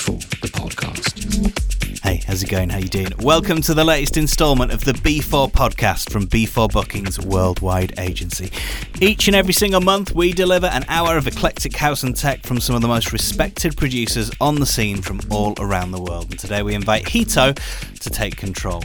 B4, the podcast. How's it going? How you doing? Welcome to the latest instalment of the B4 podcast from B4 Bookings Worldwide Agency. Each and every single month, we deliver an hour of eclectic house and tech from some of the most respected producers on the scene from all around the world. And today we invite Hito to take control.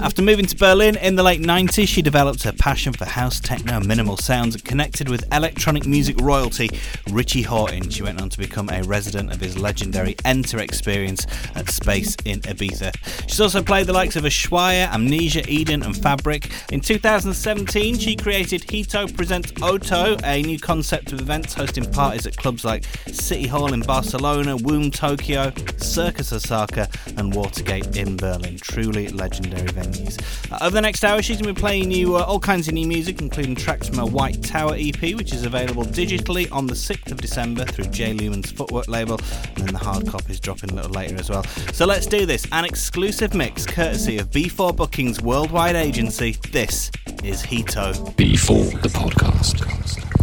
After moving to Berlin in the late 90s, she developed her passion for house, techno, minimal sounds and connected with electronic music royalty Richie Hawtin. She went on to become a resident of his legendary Enter experience at Space in Ibiza. She's also played the likes of Ushuaia, Amnesia, Eden, and Fabric. In 2017, she created Hito Presents Oto, a new concept of events hosting parties at clubs like City Hall in Barcelona, Womb Tokyo, Circus Osaka, and Watergate in Berlin. Truly legendary venues. Uh, over the next hour, she's going to be playing you uh, all kinds of new music, including tracks from her White Tower EP, which is available digitally on the 6th of December through J. Lumen's Footwork label, and then the hard copy is dropping a little later as well. So let's do this. An exclusive mix courtesy of B4 Bookings Worldwide Agency. This is Hito. B4, the podcast.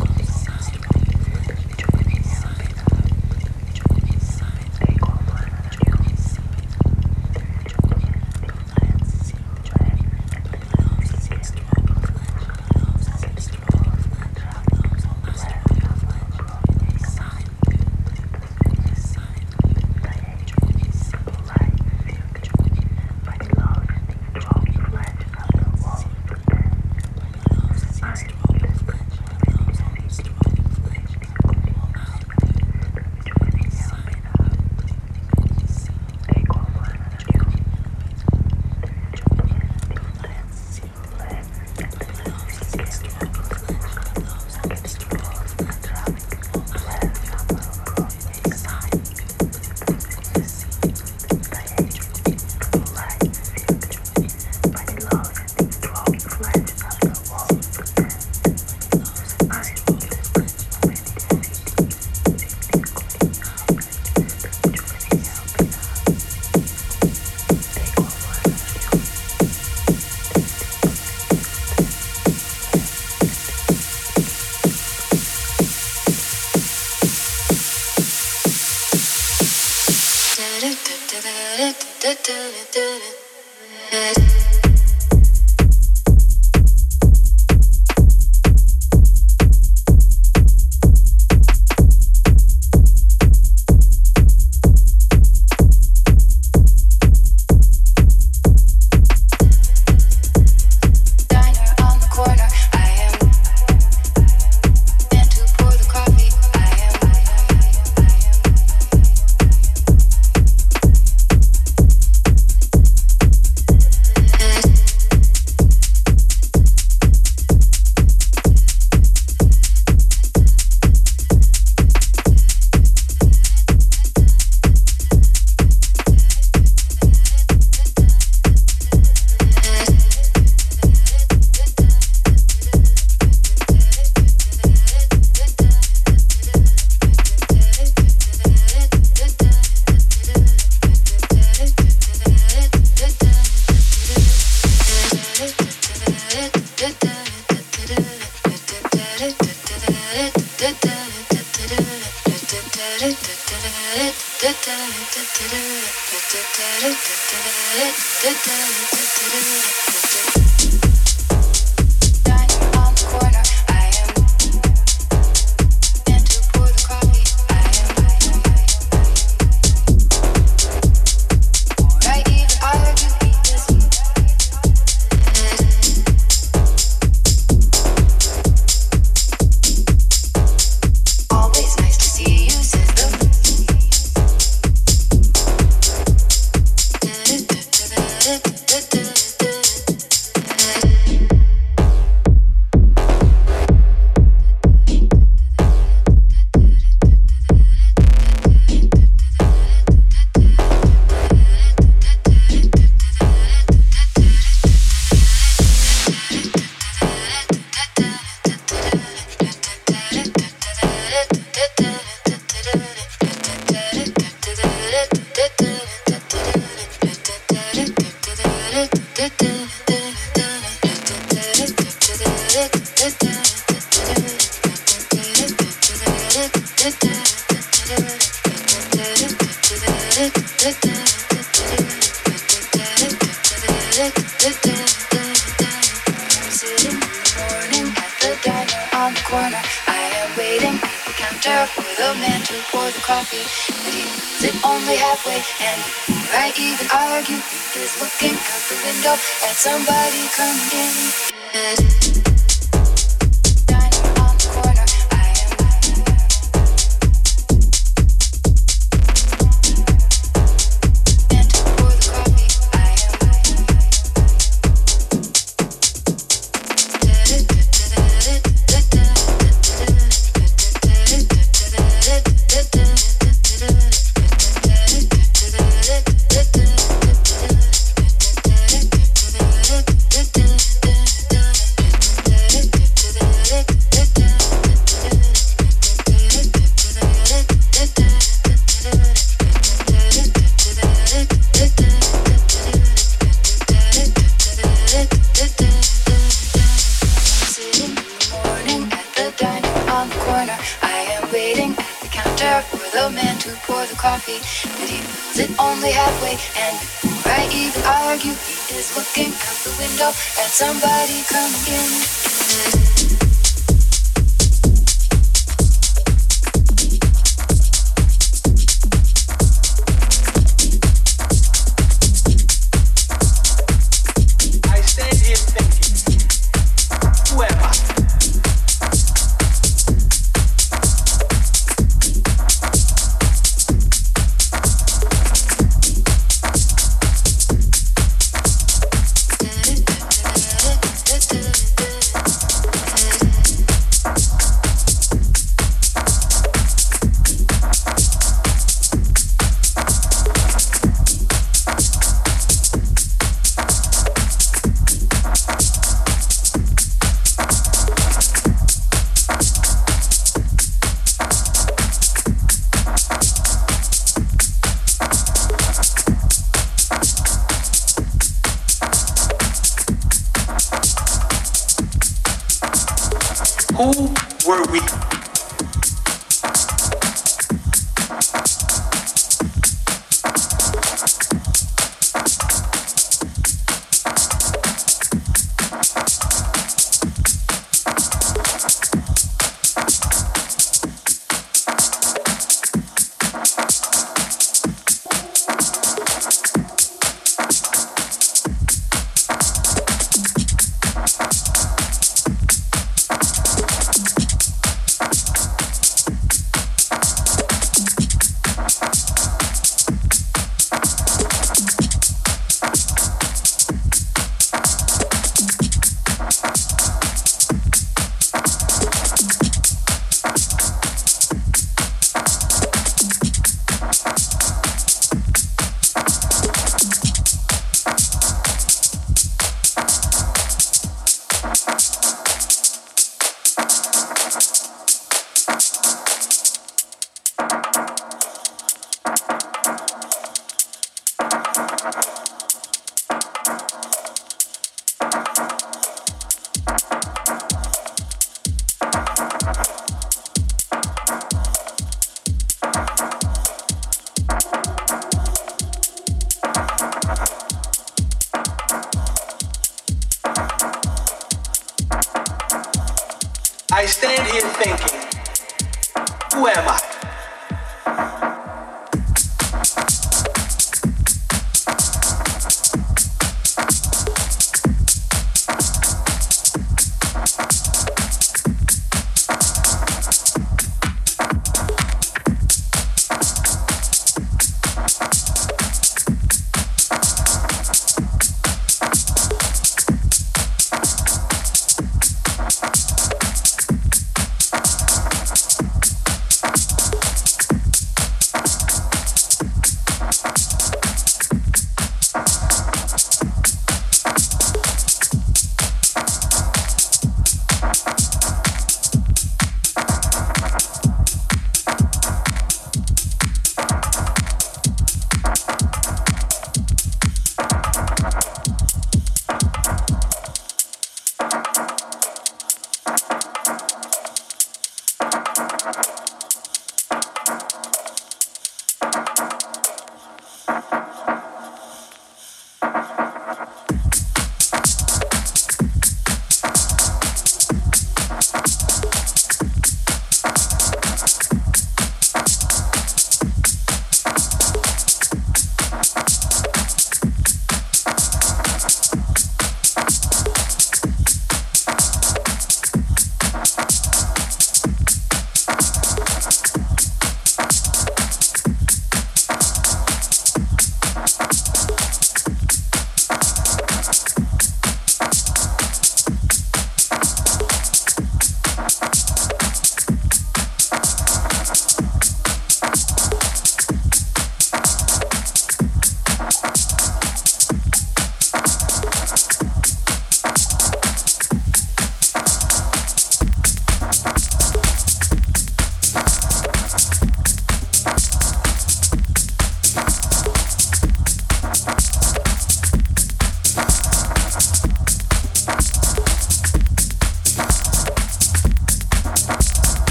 Thank you.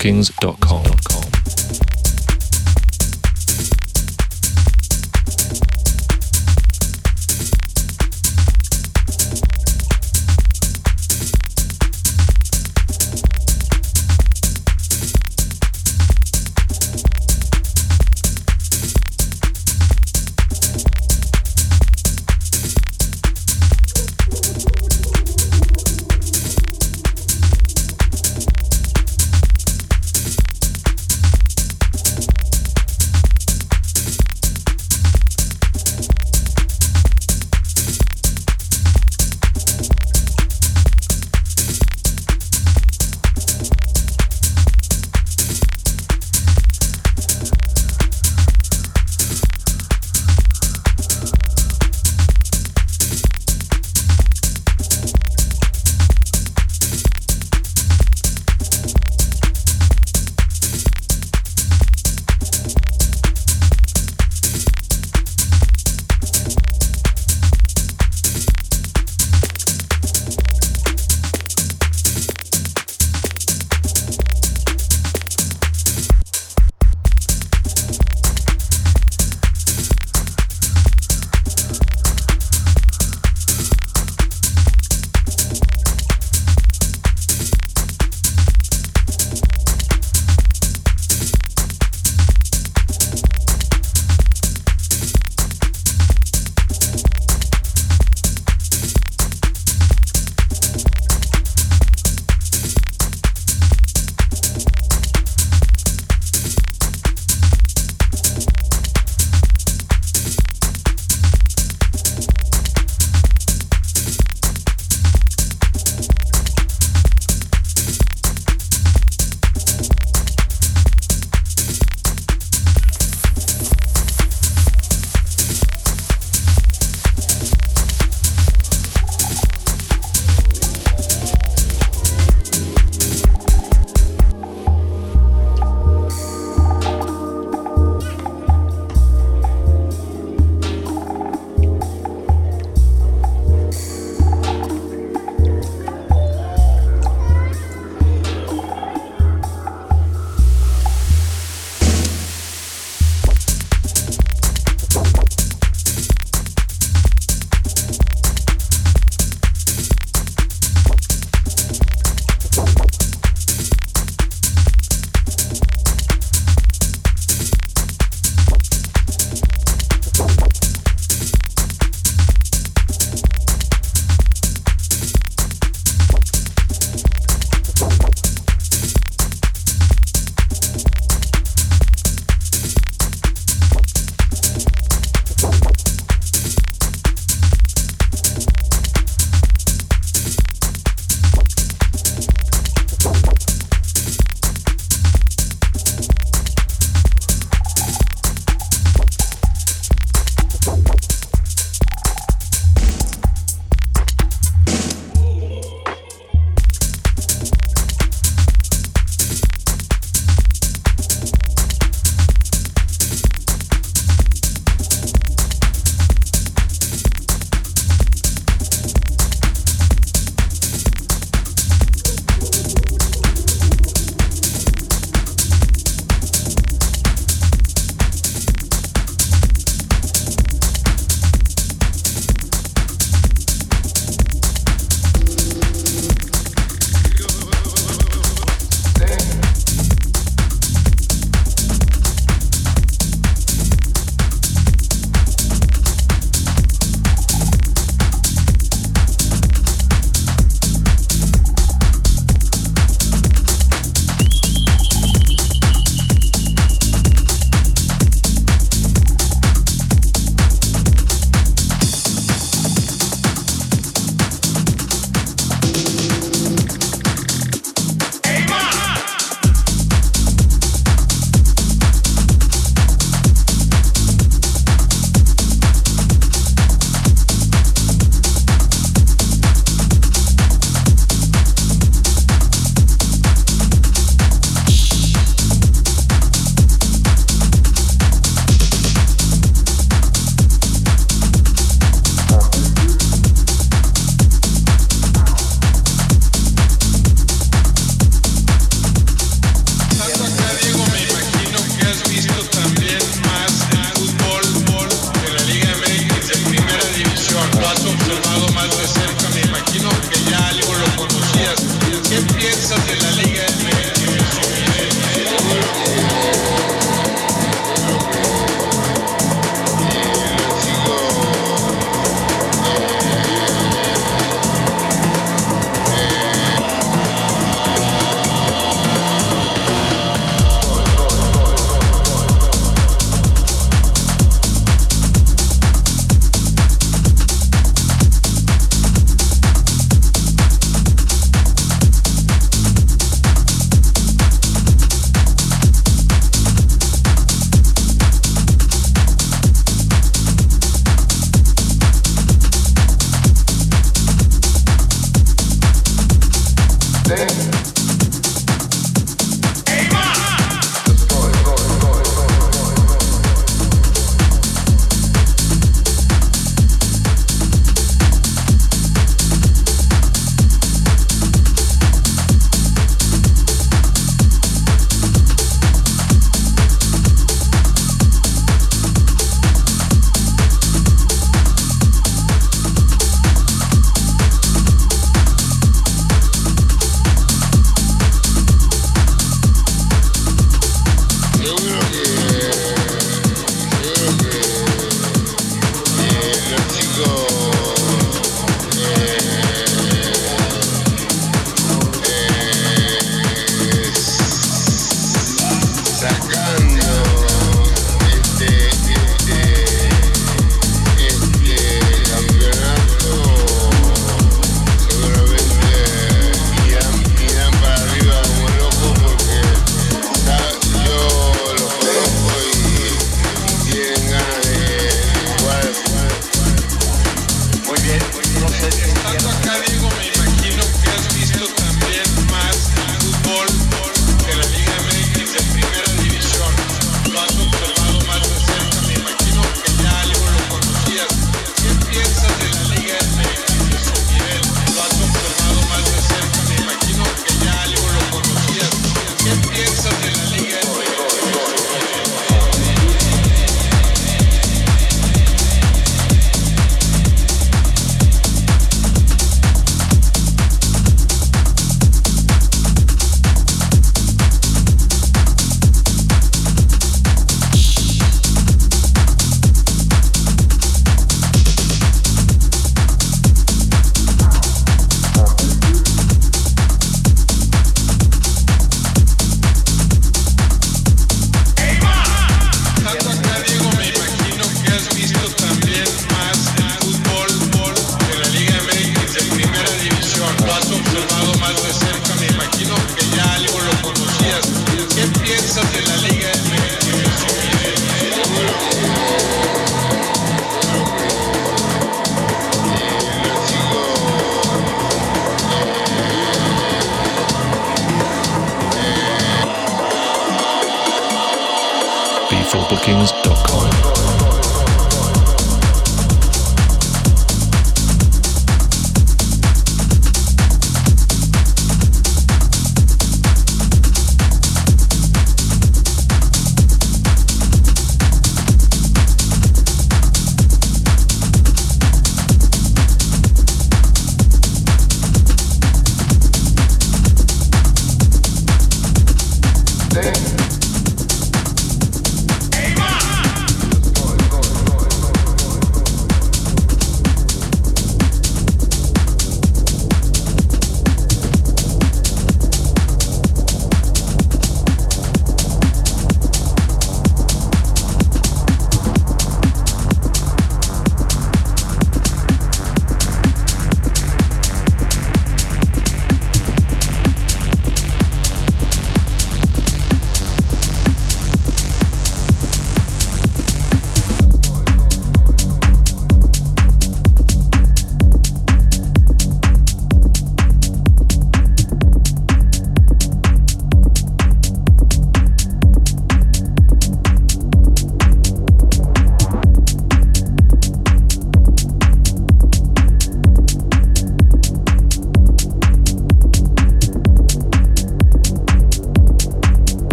b4bookings.com.